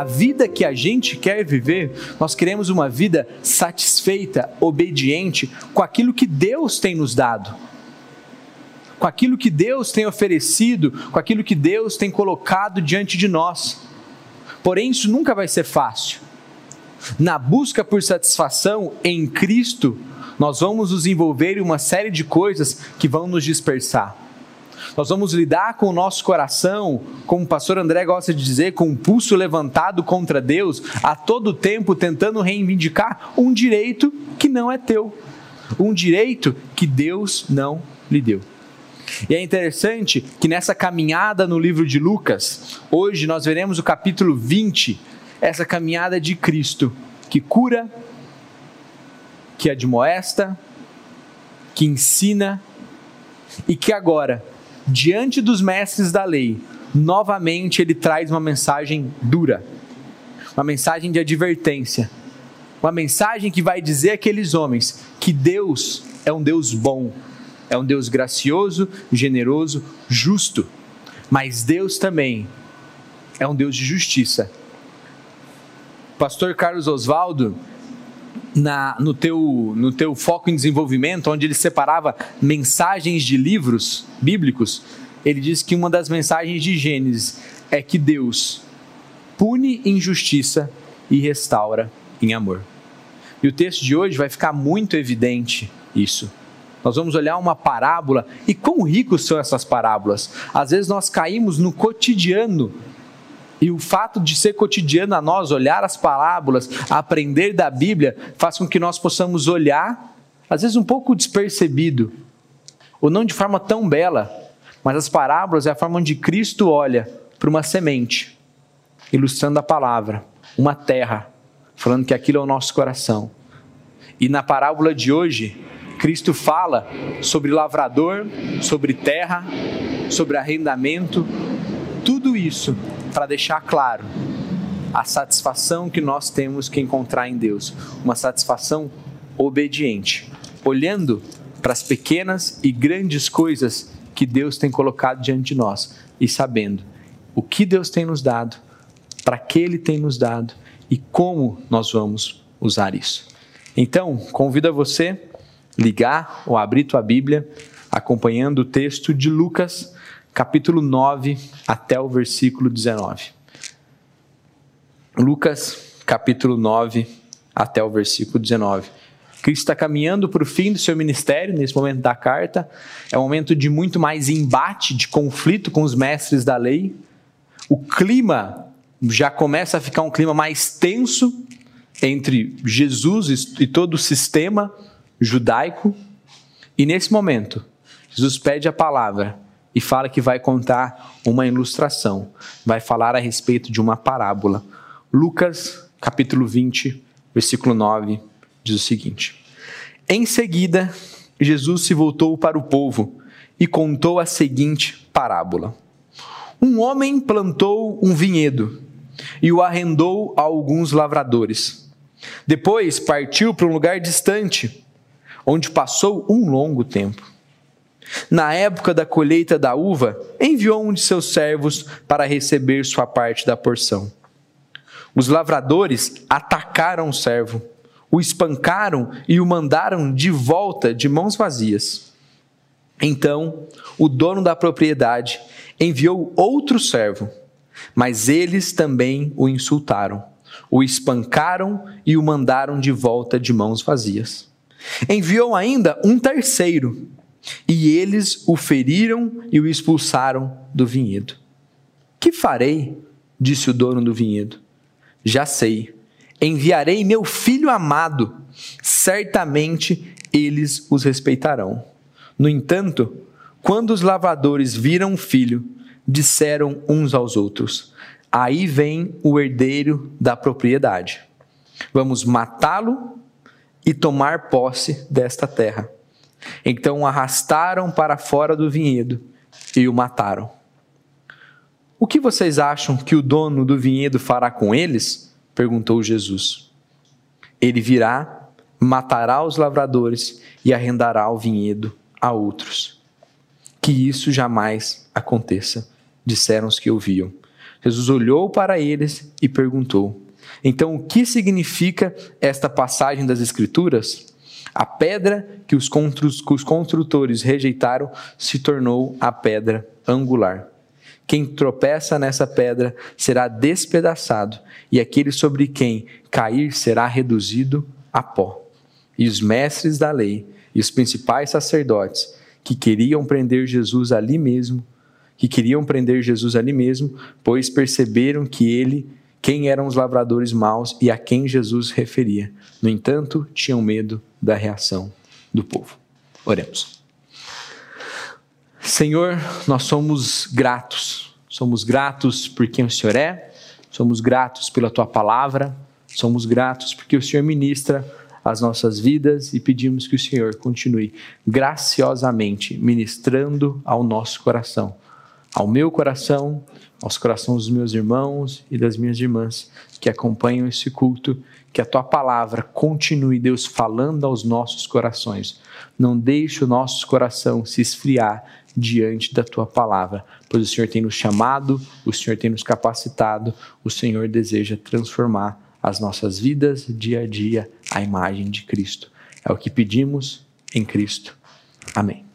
a vida que a gente quer viver, nós queremos uma vida satisfeita, obediente com aquilo que Deus tem nos dado, com aquilo que Deus tem oferecido, com aquilo que Deus tem colocado diante de nós. Porém, isso nunca vai ser fácil. Na busca por satisfação em Cristo, nós vamos nos envolver em uma série de coisas que vão nos dispersar. Nós vamos lidar com o nosso coração, como o pastor André gosta de dizer, com um pulso levantado contra Deus, a todo tempo tentando reivindicar um direito que não é teu, um direito que Deus não lhe deu. E é interessante que nessa caminhada no livro de Lucas, hoje nós veremos o capítulo 20, essa caminhada de Cristo, que cura, que admoesta, que ensina e que agora diante dos mestres da lei, novamente ele traz uma mensagem dura, uma mensagem de advertência, uma mensagem que vai dizer àqueles homens que Deus é um Deus bom, é um Deus gracioso, generoso, justo, mas Deus também é um Deus de justiça. Pastor Carlos Oswaldo, na, no, teu, no teu foco em desenvolvimento, onde ele separava mensagens de livros bíblicos, ele diz que uma das mensagens de Gênesis é que Deus pune injustiça e restaura em amor. E o texto de hoje vai ficar muito evidente isso. Nós vamos olhar uma parábola e quão ricos são essas parábolas. Às vezes nós caímos no cotidiano e o fato de ser cotidiano a nós, olhar as parábolas, aprender da Bíblia, faz com que nós possamos olhar, às vezes um pouco despercebido, ou não de forma tão bela, mas as parábolas é a forma onde Cristo olha para uma semente, ilustrando a palavra, uma terra, falando que aquilo é o nosso coração. E na parábola de hoje, Cristo fala sobre lavrador, sobre terra, sobre arrendamento, tudo isso para deixar claro a satisfação que nós temos que encontrar em Deus, uma satisfação obediente, olhando para as pequenas e grandes coisas que Deus tem colocado diante de nós e sabendo o que Deus tem nos dado, para que Ele tem nos dado e como nós vamos usar isso. Então, convido a você ligar ou abrir tua Bíblia, acompanhando o texto de Lucas, capítulo 9 até o versículo 19. Lucas, capítulo 9 até o versículo 19. Cristo está caminhando para o fim do seu ministério nesse momento da carta. É um momento de muito mais embate, de conflito com os mestres da lei. O clima já começa a ficar um clima mais tenso entre Jesus e todo o sistema judaico. E nesse momento, Jesus pede a palavra e fala que vai contar uma ilustração, vai falar a respeito de uma parábola. Lucas, capítulo 20, versículo 9, diz o seguinte: Em seguida, Jesus se voltou para o povo e contou a seguinte parábola: Um homem plantou um vinhedo e o arrendou a alguns lavradores. Depois partiu para um lugar distante, onde passou um longo tempo. Na época da colheita da uva, enviou um de seus servos para receber sua parte da porção. Os lavradores atacaram o servo, o espancaram e o mandaram de volta de mãos vazias. Então, o dono da propriedade enviou outro servo, mas eles também o insultaram, o espancaram e o mandaram de volta de mãos vazias. Enviou ainda um terceiro, e eles o feriram e o expulsaram do vinhedo. Que farei? disse o dono do vinhedo. Já sei. Enviarei meu filho amado. Certamente eles os respeitarão. No entanto, quando os lavradores viram o filho, disseram uns aos outros: Aí vem o herdeiro da propriedade. Vamos matá-lo e tomar posse desta terra. Então o arrastaram para fora do vinhedo e o mataram. O que vocês acham que o dono do vinhedo fará com eles? perguntou Jesus. Ele virá, matará os lavradores e arrendará o vinhedo a outros. Que isso jamais aconteça, disseram os que ouviam. Jesus olhou para eles e perguntou: Então, o que significa esta passagem das Escrituras? A pedra que os, construtores rejeitaram se tornou a pedra angular. Quem tropeça nessa pedra será despedaçado, e aquele sobre quem cair será reduzido a pó. E os mestres da lei e os principais sacerdotes que queriam prender Jesus ali mesmo, que queriam prender Jesus ali mesmo, pois perceberam que ele, quem eram os lavradores maus e a quem Jesus referia. No entanto, tinham medo da reação do povo. Oremos. Senhor, nós somos gratos. Somos gratos por quem o Senhor é, somos gratos pela tua palavra, somos gratos porque o Senhor ministra as nossas vidas e pedimos que o Senhor continue graciosamente ministrando ao nosso coração ao meu coração, aos corações dos meus irmãos e das minhas irmãs que acompanham esse culto, que a tua palavra continue, Deus, falando aos nossos corações. Não deixe o nosso coração se esfriar diante da tua palavra, pois o Senhor tem nos chamado, o Senhor tem nos capacitado, o Senhor deseja transformar as nossas vidas dia a dia à imagem de Cristo. É o que pedimos em Cristo. Amém.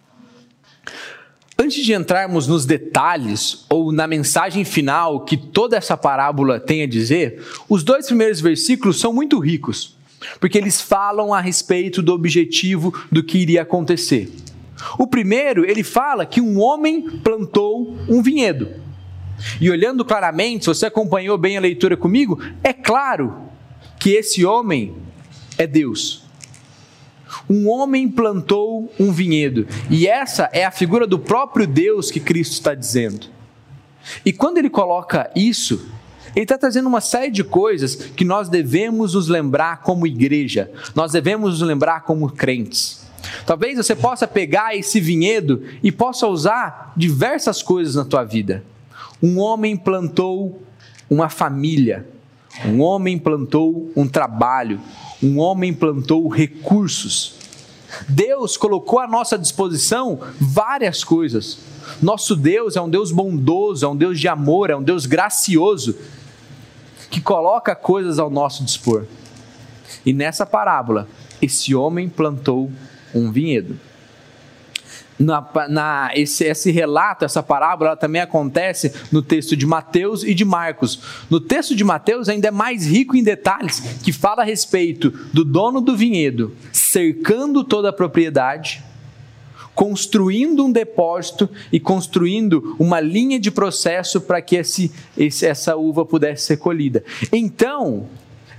Antes de entrarmos nos detalhes ou na mensagem final que toda essa parábola tem a dizer, os dois primeiros versículos são muito ricos, porque eles falam a respeito do objetivo do que iria acontecer. O primeiro, ele fala que um homem plantou um vinhedo. E olhando claramente, se você acompanhou bem a leitura comigo, é claro que esse homem é Deus um homem plantou um vinhedo. E essa é a figura do próprio Deus que Cristo está dizendo. E quando ele coloca isso, ele está trazendo uma série de coisas que nós devemos nos lembrar como igreja, nós devemos nos lembrar como crentes. Talvez você possa pegar esse vinhedo e possa usar diversas coisas na tua vida. Um homem plantou uma família, um homem plantou um trabalho, um homem plantou recursos. Deus colocou à nossa disposição várias coisas. Nosso Deus é um Deus bondoso, é um Deus de amor, é um Deus gracioso, que coloca coisas ao nosso dispor. E nessa parábola, esse homem plantou um vinhedo na, na, esse, esse relato, essa parábola, também acontece no texto de Mateus e de Marcos. No texto de Mateus, ainda é mais rico em detalhes, que fala a respeito do dono do vinhedo cercando toda a propriedade, construindo um depósito e construindo uma linha de processo para que esse, esse, essa uva pudesse ser colhida. Então,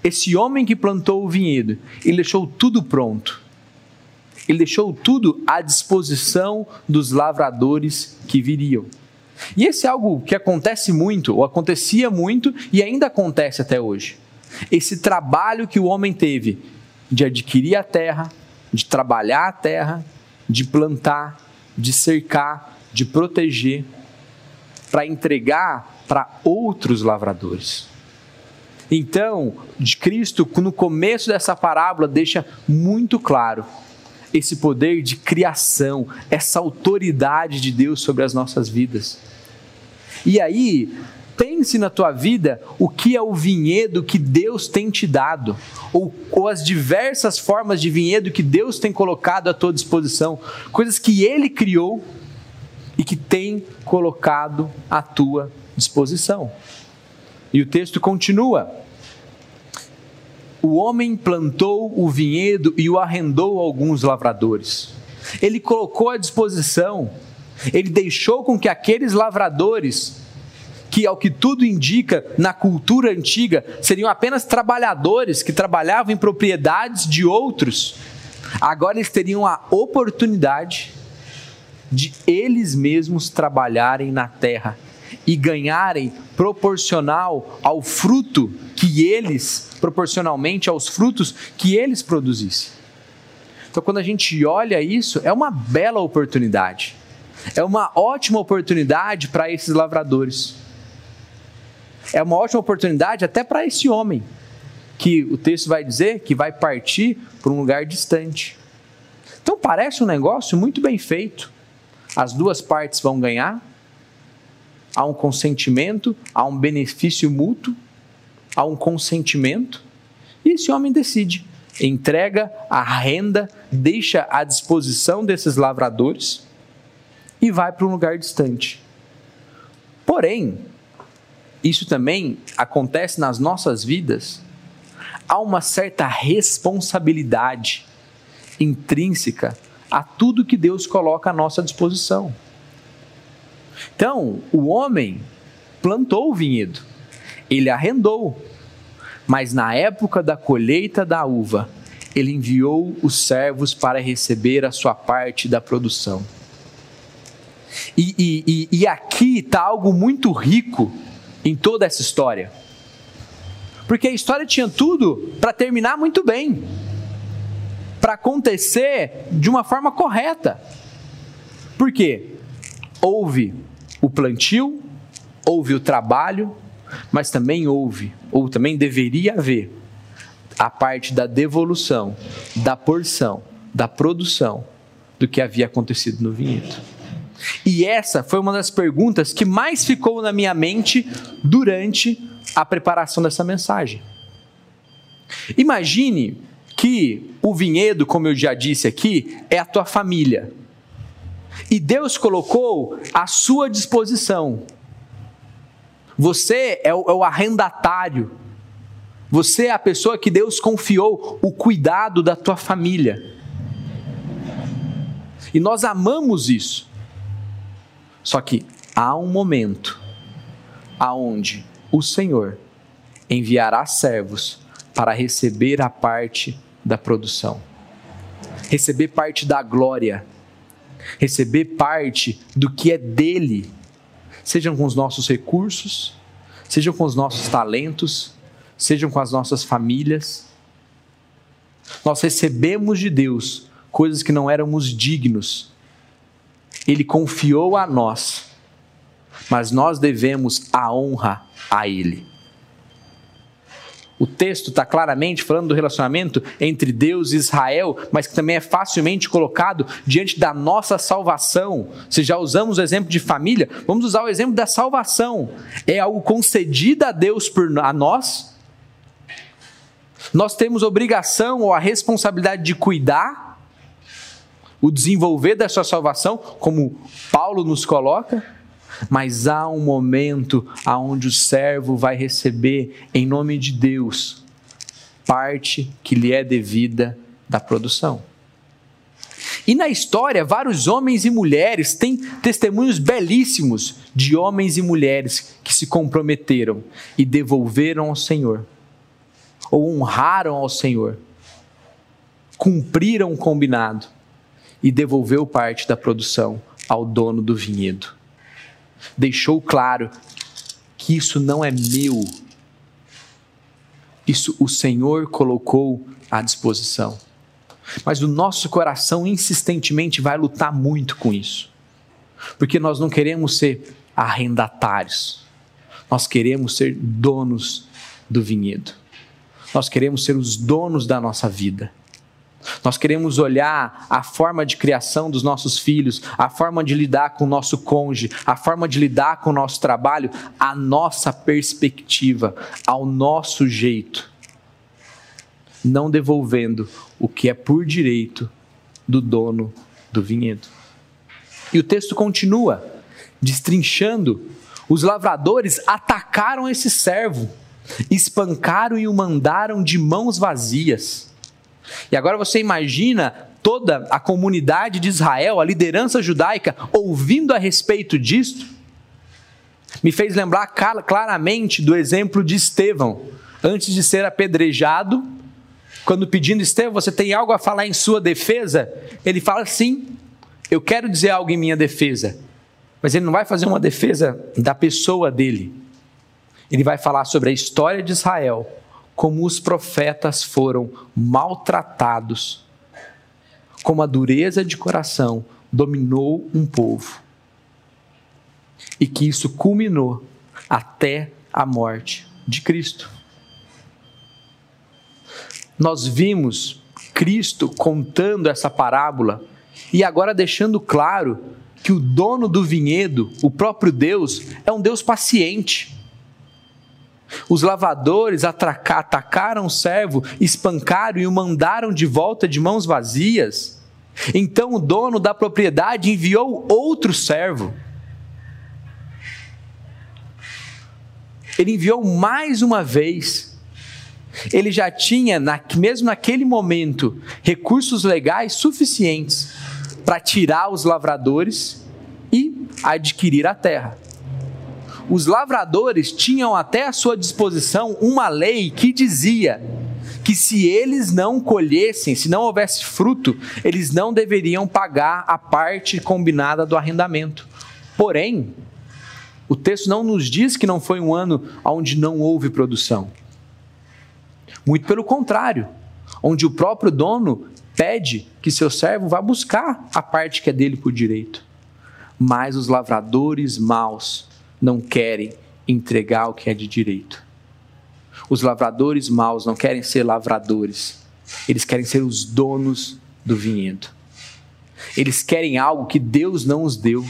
esse homem que plantou o vinhedo, ele deixou tudo pronto ele deixou tudo à disposição dos lavradores que viriam. E esse é algo que acontece muito, ou acontecia muito e ainda acontece até hoje. Esse trabalho que o homem teve de adquirir a terra, de trabalhar a terra, de plantar, de cercar, de proteger, para entregar para outros lavradores. Então, de Cristo, no começo dessa parábola, deixa muito claro esse poder de criação, essa autoridade de Deus sobre as nossas vidas. E aí, pense na tua vida o que é o vinhedo que Deus tem te dado, ou, ou, as diversas formas de vinhedo que Deus tem colocado à tua disposição, coisas que Ele criou e que tem colocado à tua disposição. E o texto continua o homem plantou o vinhedo e o arrendou a alguns lavradores. Ele colocou à disposição, ele deixou com que aqueles lavradores, que ao que tudo indica na cultura antiga, seriam apenas trabalhadores que trabalhavam em propriedades de outros, agora eles teriam a oportunidade de eles mesmos trabalharem na terra e ganharem proporcional ao fruto que eles, proporcionalmente aos frutos que eles produzissem. Então, quando a gente olha isso, é uma bela oportunidade. É uma ótima oportunidade para esses lavradores. É uma ótima oportunidade até para esse homem, que o texto vai dizer que vai partir para um lugar distante. Então, parece um negócio muito bem feito. As duas partes vão ganhar, há um consentimento, há um benefício mútuo, há um consentimento, e esse homem decide, entrega a renda, deixa à disposição desses lavradores e vai para um lugar distante. Porém, isso também acontece nas nossas vidas, há uma certa responsabilidade intrínseca a tudo que Deus coloca à nossa disposição. Então, o homem plantou o vinhedo, ele arrendou, mas na época da colheita da uva, ele enviou os servos para receber a sua parte da produção. E, e, e, e aqui está algo muito rico em toda essa história. Porque a história tinha tudo para terminar muito bem, para acontecer de uma forma correta. Por quê? Houve o plantio, houve o trabalho, mas também houve, ou também deveria haver, a parte da devolução, da porção, da produção do que havia acontecido no vinhedo. E essa foi uma das perguntas que mais ficou na minha mente durante a preparação dessa mensagem. Imagine que o vinhedo, como eu já disse aqui, é a tua família. E Deus colocou à sua disposição. Você é o, é o arrendatário. Você é a pessoa que Deus confiou o cuidado da tua família. E nós amamos isso. Só que há um momento aonde o Senhor enviará servos para receber a parte da produção, receber parte da glória, receber parte do que é dele, sejam com os nossos recursos, sejam com os nossos talentos, sejam com as nossas famílias. Nós recebemos de Deus coisas que não éramos dignos ele confiou a nós, mas nós devemos a honra a Ele. O texto está claramente falando do relacionamento entre Deus e Israel, mas que também é facilmente colocado diante da nossa salvação. Se já usamos o exemplo de família, vamos usar o exemplo da salvação. É algo concedido a Deus por a nós. Nós temos obrigação ou a responsabilidade de cuidar o desenvolver da sua salvação, como Paulo nos coloca, mas há um momento aonde o servo vai receber em nome de Deus parte que lhe é devida da produção. E na história, vários homens e mulheres têm testemunhos belíssimos de homens e mulheres que se comprometeram e devolveram ao Senhor, ou honraram ao Senhor, cumpriram o combinado e devolveu parte da produção ao dono do vinhedo. Deixou claro que isso não é meu. Isso o Senhor colocou à disposição. Mas o nosso coração insistentemente vai lutar muito com isso. Porque nós não queremos ser arrendatários. Nós queremos ser donos do vinhedo. Nós queremos ser os donos da nossa vida. Nós queremos olhar a forma de criação dos nossos filhos, a forma de lidar com o nosso cônjuge, a forma de lidar com o nosso trabalho, a nossa perspectiva, ao nosso jeito, não devolvendo o que é por direito do dono do vinhedo. E o texto continua, destrinchando: os lavradores atacaram esse servo, espancaram e o mandaram de mãos vazias. E agora você imagina toda a comunidade de Israel, a liderança judaica, ouvindo a respeito disto? Me fez lembrar claramente do exemplo de Estevão, antes de ser apedrejado, quando pedindo Estevão, você tem algo a falar em sua defesa? Ele fala sim, eu quero dizer algo em minha defesa. Mas ele não vai fazer uma defesa da pessoa dele. Ele vai falar sobre a história de Israel como os profetas foram maltratados, como a dureza de coração dominou um povo, e que isso culminou até a morte de Cristo. Nós vimos Cristo contando essa parábola e agora deixando claro que o dono do vinhedo, o próprio Deus, é um Deus paciente. Os lavadores atacaram o servo, espancaram e o mandaram de volta de mãos vazias. Então o dono da propriedade enviou outro servo. Ele enviou mais uma vez. Ele já tinha, mesmo naquele momento, recursos legais suficientes para tirar os lavradores e adquirir a terra. Os lavradores tinham até à sua disposição uma lei que dizia que se eles não colhessem, se não houvesse fruto, eles não deveriam pagar a parte combinada do arrendamento. Porém, o texto não nos diz que não foi um ano onde não houve produção. Muito pelo contrário, onde o próprio dono pede que seu servo vá buscar a parte que é dele por direito. Mas os lavradores maus não querem entregar o que é de direito. Os lavradores maus não querem ser lavradores, eles querem ser os donos do vinhedo. Eles querem algo que Deus não os deu.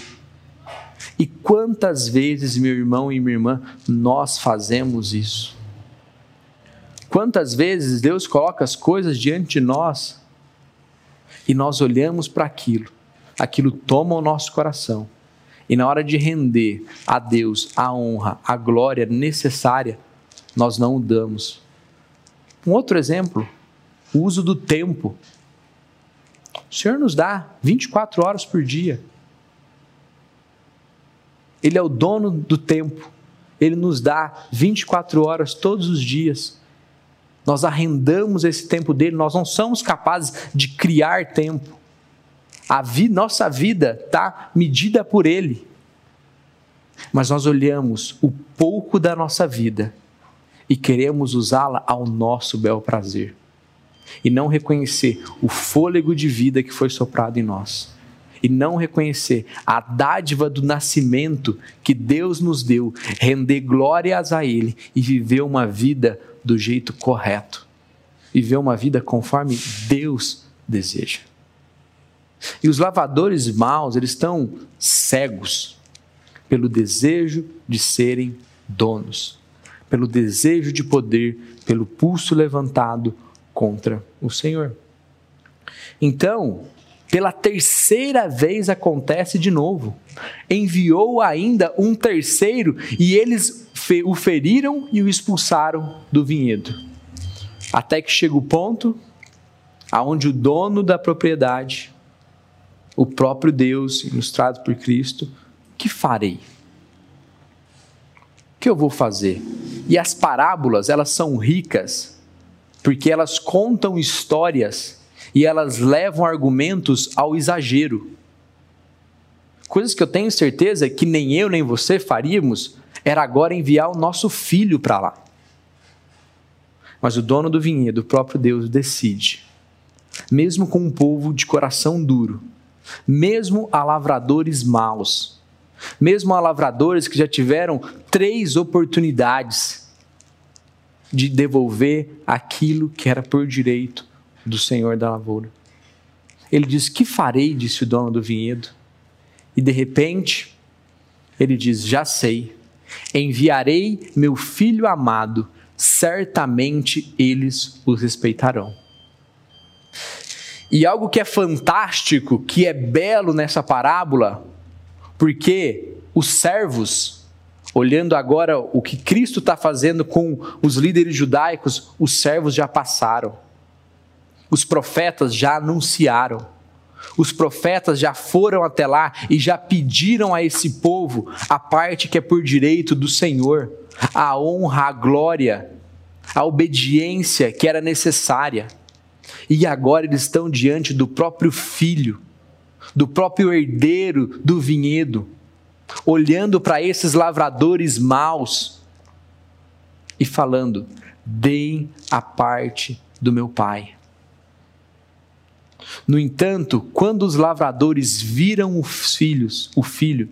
E quantas vezes, meu irmão e minha irmã, nós fazemos isso? Quantas vezes Deus coloca as coisas diante de nós e nós olhamos para aquilo, aquilo toma o nosso coração. E na hora de render a Deus a honra, a glória necessária, nós não o damos. Um outro exemplo, o uso do tempo. O Senhor nos dá 24 horas por dia. Ele é o dono do tempo. Ele nos dá 24 horas todos os dias nós arrendamos esse tempo dele, nós não somos capazes de criar tempo. A vi, nossa vida está medida por ele. Mas nós olhamos o pouco da nossa vida e queremos usá-la ao nosso bel prazer. E não reconhecer o fôlego de vida que foi soprado em nós. E não reconhecer a dádiva do nascimento que Deus nos deu, render glórias a Ele e viver uma vida do jeito correto, viver uma vida conforme Deus deseja. E os lavadores maus, eles estão cegos pelo desejo de serem donos, pelo desejo de poder, pelo pulso levantado contra o Senhor. Então, pela terceira vez acontece de novo. Enviou ainda um terceiro e eles o feriram e o expulsaram do vinhedo. Até que chega o ponto aonde o dono da propriedade, o próprio Deus, ilustrado por Cristo, que farei? O que eu vou fazer? E as parábolas, elas são ricas, porque elas contam histórias e elas levam argumentos ao exagero. Coisas que eu tenho certeza que nem eu nem você faríamos era agora enviar o nosso filho para lá. Mas o dono do vinhedo, o próprio Deus, decide, mesmo com um povo de coração duro, mesmo a lavradores maus, mesmo a lavradores que já tiveram três oportunidades de devolver aquilo que era por direito do Senhor da lavoura. Ele diz: Que farei? disse o dono do vinhedo. E de repente, ele diz: Já sei, Enviarei meu filho amado, certamente eles o respeitarão. E algo que é fantástico, que é belo nessa parábola, porque os servos, olhando agora o que Cristo está fazendo com os líderes judaicos, os servos já passaram, os profetas já anunciaram os profetas já foram até lá e já pediram a esse povo a parte que é por direito do Senhor, a honra, a glória, a obediência que era necessária. E agora eles estão diante do próprio filho, do próprio herdeiro do vinhedo, olhando para esses lavradores maus e falando: deem a parte do meu pai. No entanto, quando os lavradores viram os filhos, o filho,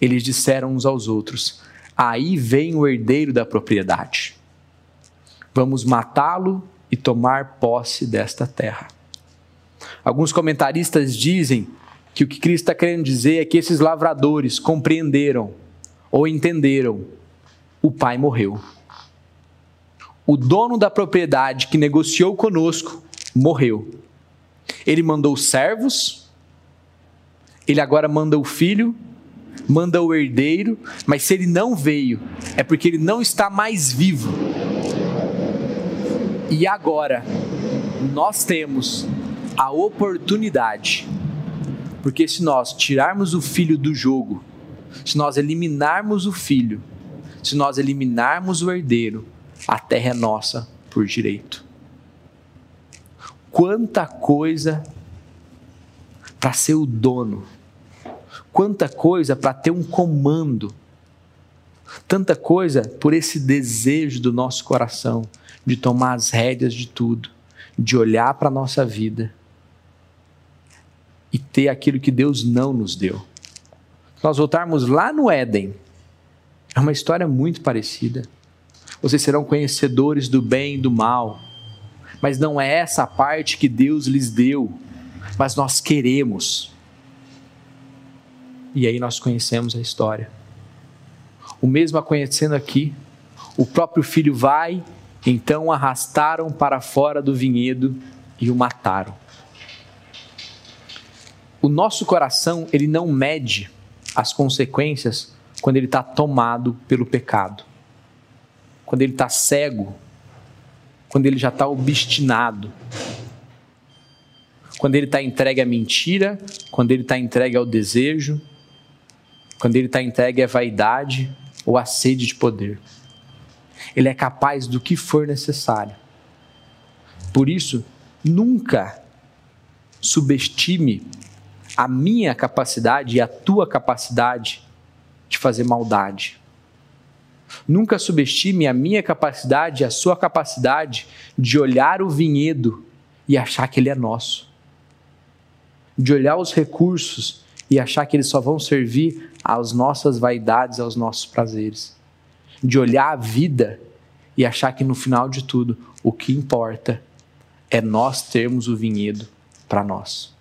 eles disseram uns aos outros: Aí vem o herdeiro da propriedade. Vamos matá-lo e tomar posse desta terra. Alguns comentaristas dizem que o que Cristo está querendo dizer é que esses lavradores compreenderam ou entenderam: o pai morreu. O dono da propriedade que negociou conosco morreu. Ele mandou servos, ele agora manda o filho, manda o herdeiro, mas se ele não veio, é porque ele não está mais vivo. E agora, nós temos a oportunidade, porque se nós tirarmos o filho do jogo, se nós eliminarmos o filho, se nós eliminarmos o herdeiro, a terra é nossa por direito. Quanta coisa para ser o dono, quanta coisa para ter um comando, tanta coisa por esse desejo do nosso coração de tomar as rédeas de tudo, de olhar para a nossa vida e ter aquilo que Deus não nos deu. Se nós voltarmos lá no Éden, é uma história muito parecida. Vocês serão conhecedores do bem e do mal, mas não é essa parte que Deus lhes deu, mas nós queremos. E aí nós conhecemos a história. O mesmo acontecendo aqui. O próprio filho vai, então o arrastaram para fora do vinhedo e o mataram. O nosso coração, ele não mede as consequências quando ele está tomado pelo pecado, quando ele está cego, quando ele já está obstinado, quando ele está entregue à mentira, quando ele está entregue ao desejo, quando ele está entregue à vaidade ou à sede de poder. Ele é capaz do que for necessário. Por isso, nunca subestime a minha capacidade e a tua capacidade de fazer maldade. Nunca subestime a minha capacidade e a sua capacidade de olhar o vinhedo e achar que ele é nosso. De olhar os recursos e achar que eles só vão servir às nossas vaidades, aos nossos prazeres. De olhar a vida e achar que no final de tudo o que importa é nós termos o vinhedo para nós.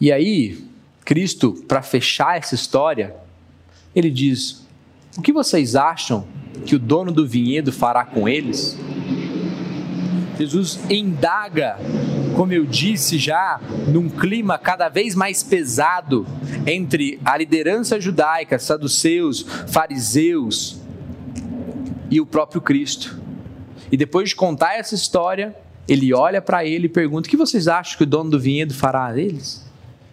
E aí, Cristo, para fechar essa história, ele diz: O que vocês acham que o dono do vinhedo fará com eles? Jesus indaga, como eu disse já, num clima cada vez mais pesado entre a liderança judaica, saduceus, fariseus e o próprio Cristo. E depois de contar essa história, ele olha para ele e pergunta: O que vocês acham que o dono do vinhedo fará a eles?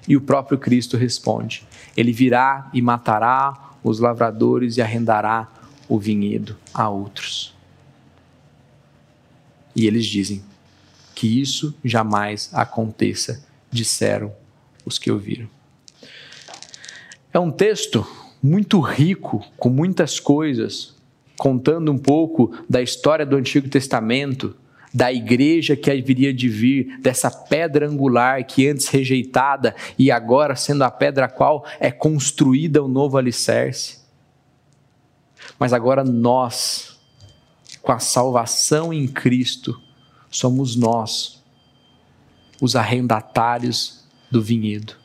E o próprio Cristo responde: Ele virá e matará os lavradores e arrendará o vinhedo a outros. E eles dizem: Que isso jamais aconteça, disseram os que ouviram. É um texto muito rico, com muitas coisas, contando um pouco da história do Antigo Testamento da igreja que haveria de vir, dessa pedra angular que antes rejeitada e agora sendo a pedra a qual é construída o novo alicerce. Mas agora nós, com a salvação em Cristo, somos nós os arrendatários do vinhedo.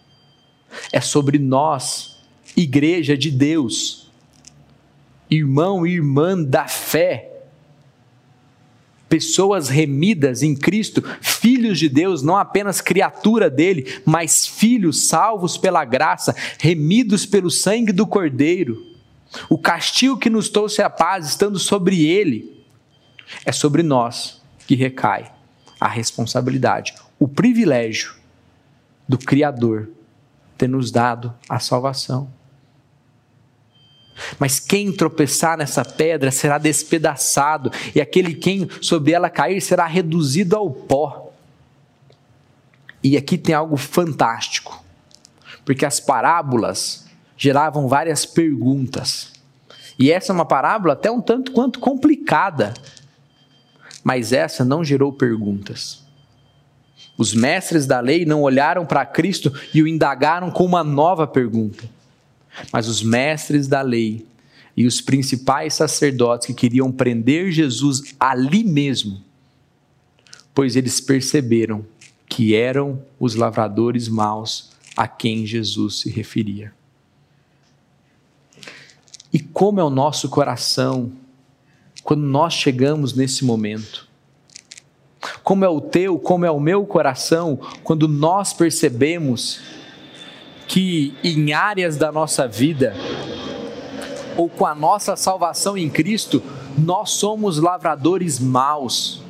É sobre nós, igreja de Deus, irmão e irmã da fé, pessoas remidas em Cristo, filhos de Deus, não apenas criatura dele, mas filhos salvos pela graça, remidos pelo sangue do Cordeiro. O castigo que nos trouxe a paz, estando sobre ele, é sobre nós que recai a responsabilidade, o privilégio do Criador ter nos dado a salvação. Mas quem tropeçar nessa pedra será despedaçado, e aquele quem sobre ela cair será reduzido ao pó. E aqui tem algo fantástico, porque as parábolas geravam várias perguntas. E essa é uma parábola até um tanto quanto complicada, mas essa não gerou perguntas. Os mestres da lei não olharam para Cristo e o indagaram com uma nova pergunta. Mas os mestres da lei e os principais sacerdotes que queriam prender Jesus ali mesmo, pois eles perceberam que eram os lavradores maus a quem Jesus se referia. E como é o nosso coração quando nós chegamos nesse momento? Como é o teu, como é o meu coração quando nós percebemos que em áreas da nossa vida, ou com a nossa salvação em Cristo, nós somos lavradores maus,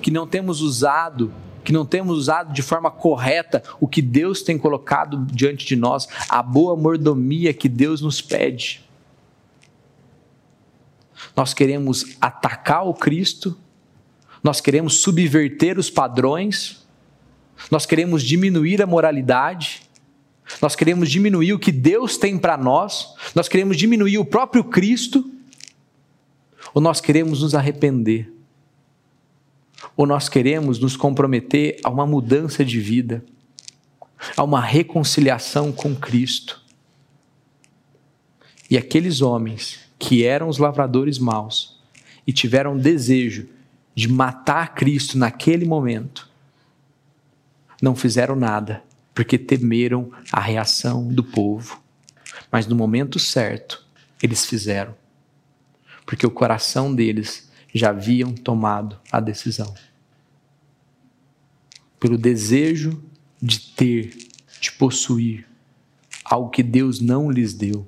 que não temos usado, que não temos usado de forma correta o que Deus tem colocado diante de nós, a boa mordomia que Deus nos pede. Nós queremos atacar o Cristo, nós queremos subverter os padrões, nós queremos diminuir a moralidade, nós queremos diminuir o que Deus tem para nós, nós queremos diminuir o próprio Cristo, ou nós queremos nos arrepender, ou nós queremos nos comprometer a uma mudança de vida, a uma reconciliação com Cristo. E aqueles homens que eram os lavradores maus e tiveram desejo de matar Cristo naquele momento, não fizeram nada porque temeram a reação do povo. Mas no momento certo, eles fizeram, porque o coração deles já haviam tomado a decisão. Pelo desejo de ter, de possuir algo que Deus não lhes deu.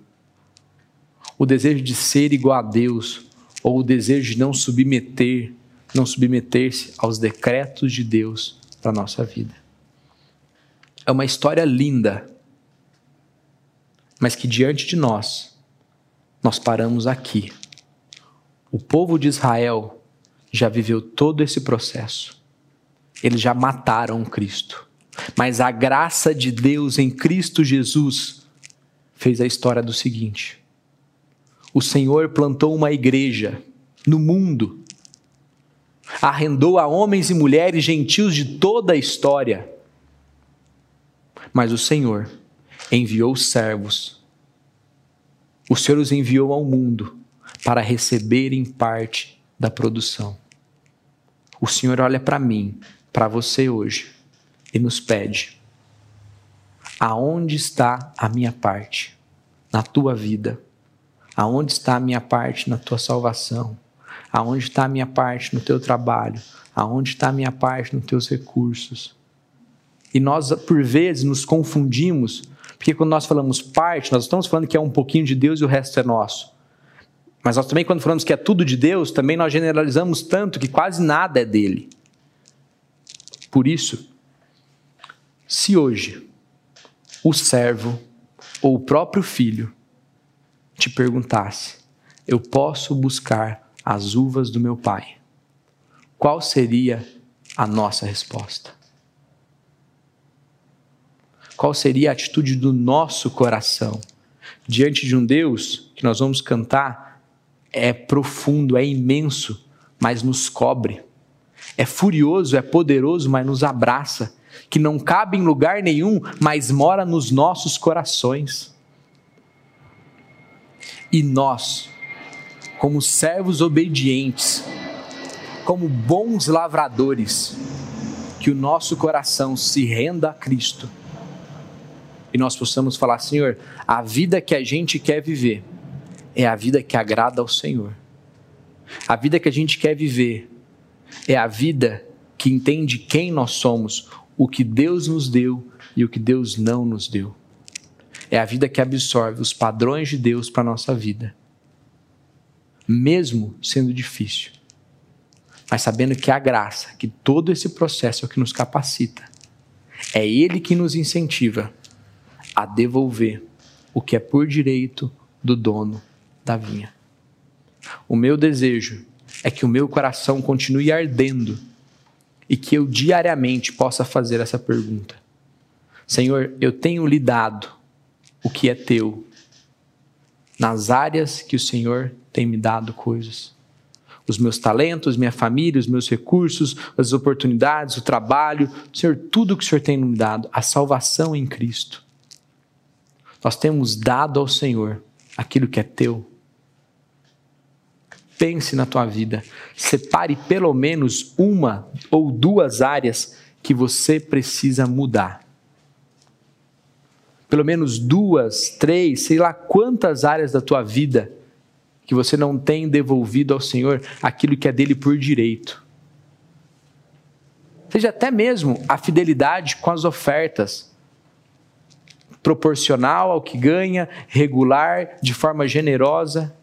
O desejo de ser igual a Deus, ou o desejo de não submeter, não submeter-se aos decretos de Deus para a nossa vida. É uma história linda, mas que diante de nós, nós paramos aqui. O povo de Israel já viveu todo esse processo. Eles já mataram Cristo. Mas a graça de Deus em Cristo Jesus fez a história do seguinte: o Senhor plantou uma igreja no mundo, arrendou a homens e mulheres gentios de toda a história mas o Senhor enviou servos. O Senhor os enviou ao mundo para receberem parte da produção. O Senhor olha para mim, para você hoje, e nos pede: aonde está a minha parte na tua vida? Aonde está a minha parte na tua salvação? Aonde está a minha parte no teu trabalho? Aonde está a minha parte nos teus recursos? E nós, por vezes, nos confundimos, porque quando nós falamos parte, nós estamos falando que é um pouquinho de Deus e o resto é nosso. Mas nós também, quando falamos que é tudo de Deus, também nós generalizamos tanto que quase nada é dele. Por isso, se hoje o servo ou o próprio filho te perguntasse: Eu posso buscar as uvas do meu pai? Qual seria a nossa resposta? qual seria a atitude do nosso coração diante de um Deus que nós vamos cantar é profundo, é imenso, mas nos cobre. É furioso, é poderoso, mas nos abraça, que não cabe em lugar nenhum, mas mora nos nossos corações. E nós, como servos obedientes, como bons lavradores, que o nosso coração se renda a Cristo e nós possamos falar: Senhor, a vida que a gente quer viver é a vida que agrada ao Senhor. A vida que a gente quer viver é a vida que entende quem nós somos, o que Deus nos deu e o que Deus não nos deu. É a vida que absorve os padrões de Deus para a nossa vida, mesmo sendo difícil. Mas sabendo que a graça, que todo esse processo é o que nos capacita. É Ele que nos incentiva a devolver o que é por direito do dono da vinha. O meu desejo é que o meu coração continue ardendo e que eu diariamente possa fazer essa pergunta: Senhor, eu tenho lhe dado o que é teu nas áreas que o Senhor tem me dado coisas. Os meus talentos, minha família, os meus recursos, as oportunidades, o trabalho, Senhor, tudo que o Senhor tem me dado, a salvação em Cristo nós temos dado ao Senhor aquilo que é teu. Pense na tua vida. Separe pelo menos uma ou duas áreas que você precisa mudar. Pelo menos duas, três, sei lá quantas áreas da tua vida que você não tem devolvido ao Senhor aquilo que é dele por direito. Seja até mesmo a fidelidade com as ofertas, proporcional ao que ganha, regular, de forma generosa.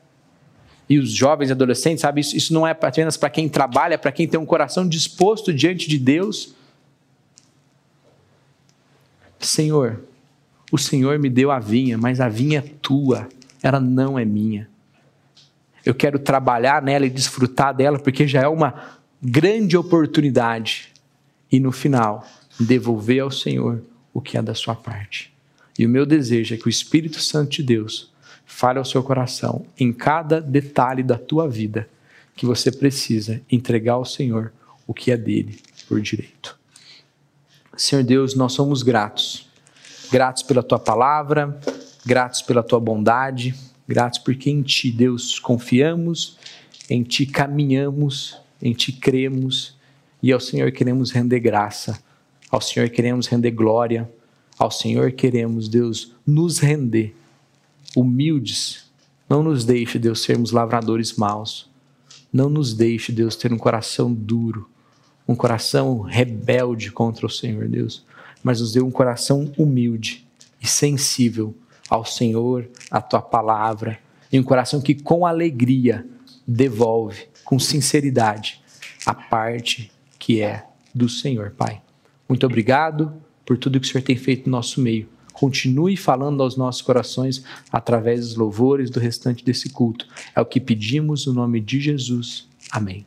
E os jovens e adolescentes, sabe, isso, isso não é apenas para quem trabalha, é para quem tem um coração disposto diante de Deus. Senhor, o Senhor me deu a vinha, mas a vinha é tua, ela não é minha. Eu quero trabalhar nela e desfrutar dela, porque já é uma grande oportunidade e no final devolver ao Senhor o que é da sua parte. E o meu desejo é que o Espírito Santo de Deus fale ao seu coração em cada detalhe da tua vida que você precisa entregar ao Senhor o que é dele por direito. Senhor Deus, nós somos gratos. Gratos pela tua palavra, gratos pela tua bondade, gratos porque em ti, Deus, confiamos, em ti caminhamos, em ti cremos e ao Senhor queremos render graça, ao Senhor queremos render glória, ao Senhor queremos, Deus, nos render humildes. Não nos deixe, Deus, sermos lavradores maus. Não nos deixe, Deus, ter um coração duro, um coração rebelde contra o Senhor, Deus, mas nos dê um coração humilde e sensível ao Senhor, à tua palavra, e um coração que com alegria devolve, com sinceridade, a parte que é do Senhor, Pai. Muito obrigado por tudo que o Senhor tem feito no nosso meio. Continue falando aos nossos corações através dos louvores do restante desse culto. É o que pedimos no nome de Jesus. Amém.